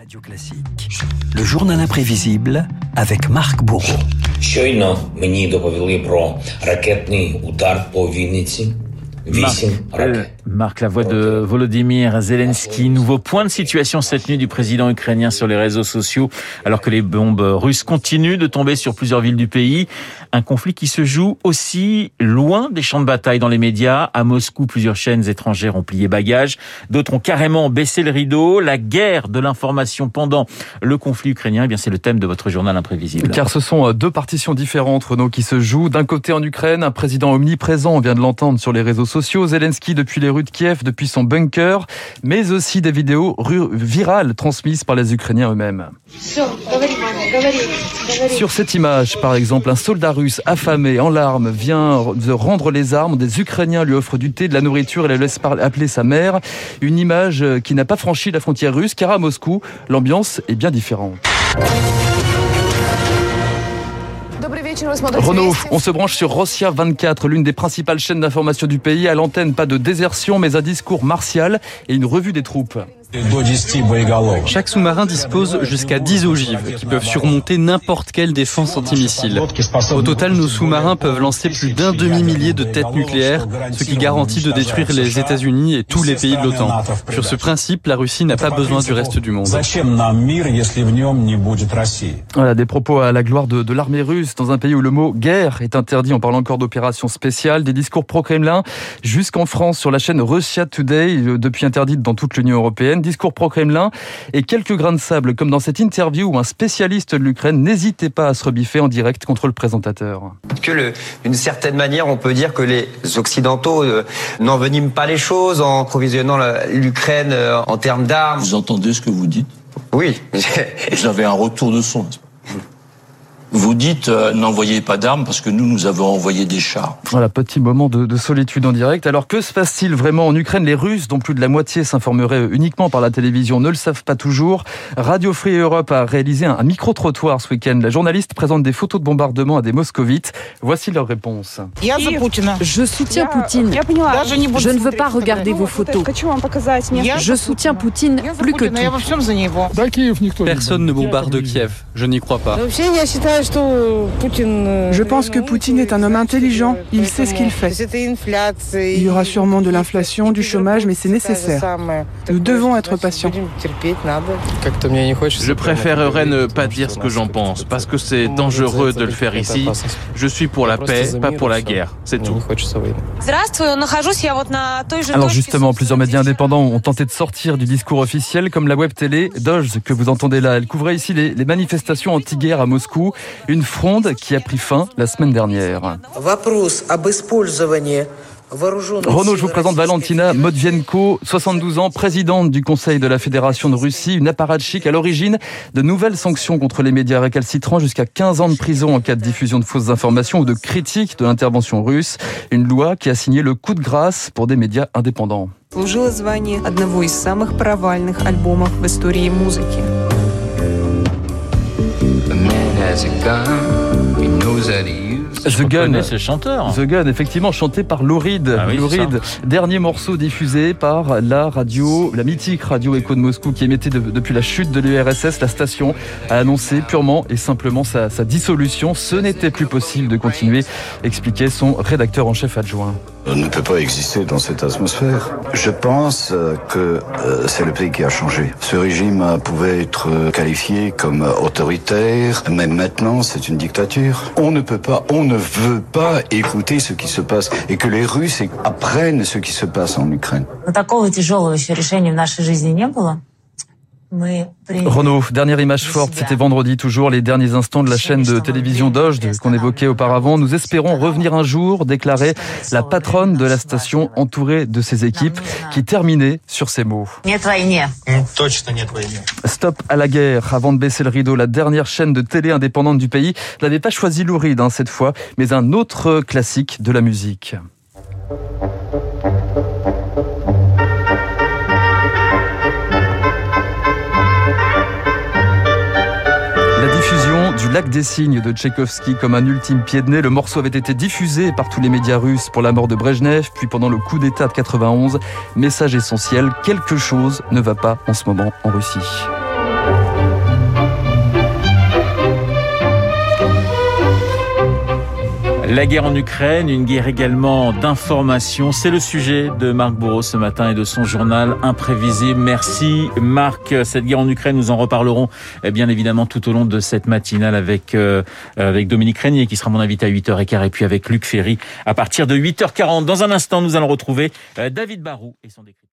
Radio Classique, le journal imprévisible avec Marc Bourreau. Щойно мені доповіли про ракетний удар по Вінниці. Вісім ракет. Marc, la voix de Volodymyr Zelensky. Nouveau point de situation cette nuit du président ukrainien sur les réseaux sociaux, alors que les bombes russes continuent de tomber sur plusieurs villes du pays. Un conflit qui se joue aussi loin des champs de bataille dans les médias. À Moscou, plusieurs chaînes étrangères ont plié bagages. D'autres ont carrément baissé le rideau. La guerre de l'information pendant le conflit ukrainien, eh bien, c'est le thème de votre journal imprévisible. Car ce sont deux partitions différentes, Renaud, qui se jouent. D'un côté, en Ukraine, un président omniprésent, on vient de l'entendre sur les réseaux sociaux. Zelensky depuis les rues de Kiev, depuis son bunker, mais aussi des vidéos virales transmises par les Ukrainiens eux-mêmes. Sur cette image, par exemple, un soldat russe affamé, en larmes, vient de rendre les armes. Des Ukrainiens lui offrent du thé, de la nourriture et la laissent appeler sa mère. Une image qui n'a pas franchi la frontière russe, car à Moscou, l'ambiance est bien différente. Renaud, on se branche sur Rossia 24, l'une des principales chaînes d'information du pays. À l'antenne, pas de désertion, mais un discours martial et une revue des troupes. Chaque sous-marin dispose jusqu'à 10 ogives qui peuvent surmonter n'importe quelle défense antimissile. Au total, nos sous-marins peuvent lancer plus d'un demi-millier de têtes nucléaires, ce qui garantit de détruire les États-Unis et tous les pays de l'OTAN. Sur ce principe, la Russie n'a pas besoin du reste du monde. Voilà, des propos à la gloire de, de l'armée russe dans un pays où le mot guerre est interdit. On parle encore d'opération spéciale, des discours pro-Kremlin jusqu'en France sur la chaîne Russia Today, depuis interdite dans toute l'Union européenne discours pro-Kremlin et quelques grains de sable, comme dans cette interview où un spécialiste de l'Ukraine n'hésitait pas à se rebiffer en direct contre le présentateur. Que d'une certaine manière, on peut dire que les Occidentaux euh, n'enveniment pas les choses en provisionnant l'Ukraine euh, en termes d'armes. Vous entendez ce que vous dites? Oui. Avez un retour de son. Vous dites euh, n'envoyez pas d'armes parce que nous, nous avons envoyé des chars. Voilà, petit moment de, de solitude en direct. Alors que se passe-t-il vraiment en Ukraine? Les Russes, dont plus de la moitié s'informeraient uniquement par la télévision, ne le savent pas toujours. Radio Free Europe a réalisé un, un micro-trottoir ce week-end. La journaliste présente des photos de bombardement à des moscovites. Voici leur réponse. Je soutiens Poutine. Je ne veux pas regarder vos photos. Je soutiens Poutine plus que tout. Personne ne bombarde Kiev. Je n'y crois pas. Je pense que Poutine est un homme intelligent, il sait ce qu'il fait. Il y aura sûrement de l'inflation, du chômage, mais c'est nécessaire. Nous devons être patients. Je préférerais ne pas dire ce que j'en pense, parce que c'est dangereux de le faire ici. Je suis pour la paix, pas pour la guerre, c'est tout. Alors justement, plusieurs médias indépendants ont tenté de sortir du discours officiel, comme la web télé Doge que vous entendez là. Elle couvrait ici les, les manifestations anti-guerre à Moscou, une fronde qui a pris fin la semaine dernière. Renaud, je vous présente Valentina Modvienko, 72 ans, présidente du Conseil de la Fédération de Russie, une apparatchik à l'origine de nouvelles sanctions contre les médias récalcitrants, jusqu'à 15 ans de prison en cas de diffusion de fausses informations ou de critique de l'intervention russe. Une loi qui a signé le coup de grâce pour des médias indépendants. The Gun, ce chanteur. The Gun, effectivement, chanté par Lou Reed. Ah oui, Lou c'est ça. Reed, dernier morceau diffusé par la radio, la mythique radio Echo de Moscou qui émettait de- depuis la chute de l'URSS. La station a annoncé purement et simplement sa, sa dissolution. Ce n'était plus possible de continuer, expliquait son rédacteur en chef adjoint. On ne peut pas exister dans cette atmosphère. Je pense euh, que euh, c'est le pays qui a changé. Ce régime euh, pouvait être euh, qualifié comme euh, autoritaire, mais maintenant c'est une dictature. On ne peut pas, on ne veut pas écouter ce qui se passe et que les Russes apprennent ce qui se passe en Ukraine. Но такого тяжелого еще решения в нашей жизни не было. Renaud, dernière image forte, c'était vendredi toujours, les derniers instants de la chaîne de télévision Doge qu'on évoquait auparavant. Nous espérons revenir un jour, déclarait la patronne de la station entourée de ses équipes, qui terminait sur ces mots. Stop à la guerre, avant de baisser le rideau, la dernière chaîne de télé indépendante du pays n'avait pas choisi Louride hein, cette fois, mais un autre classique de la musique. Du Lac des Cygnes de Tchaïkovski comme un ultime pied de nez. Le morceau avait été diffusé par tous les médias russes pour la mort de Brejnev, puis pendant le coup d'État de 91. Message essentiel, quelque chose ne va pas en ce moment en Russie. La guerre en Ukraine, une guerre également d'information. C'est le sujet de Marc Bourreau ce matin et de son journal Imprévisible. Merci Marc. Cette guerre en Ukraine, nous en reparlerons eh bien évidemment tout au long de cette matinale avec, euh, avec Dominique Régnier qui sera mon invité à 8h15 et puis avec Luc Ferry à partir de 8h40. Dans un instant, nous allons retrouver euh, David Barou et son décret.